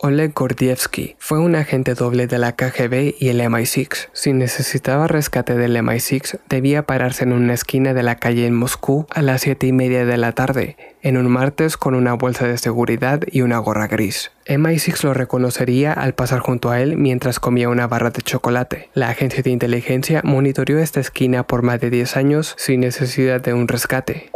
Oleg Gordievsky fue un agente doble de la KGB y el MI6. Si necesitaba rescate del MI6, debía pararse en una esquina de la calle en Moscú a las 7 y media de la tarde, en un martes con una bolsa de seguridad y una gorra gris. MI6 lo reconocería al pasar junto a él mientras comía una barra de chocolate. La agencia de inteligencia monitoreó esta esquina por más de 10 años sin necesidad de un rescate.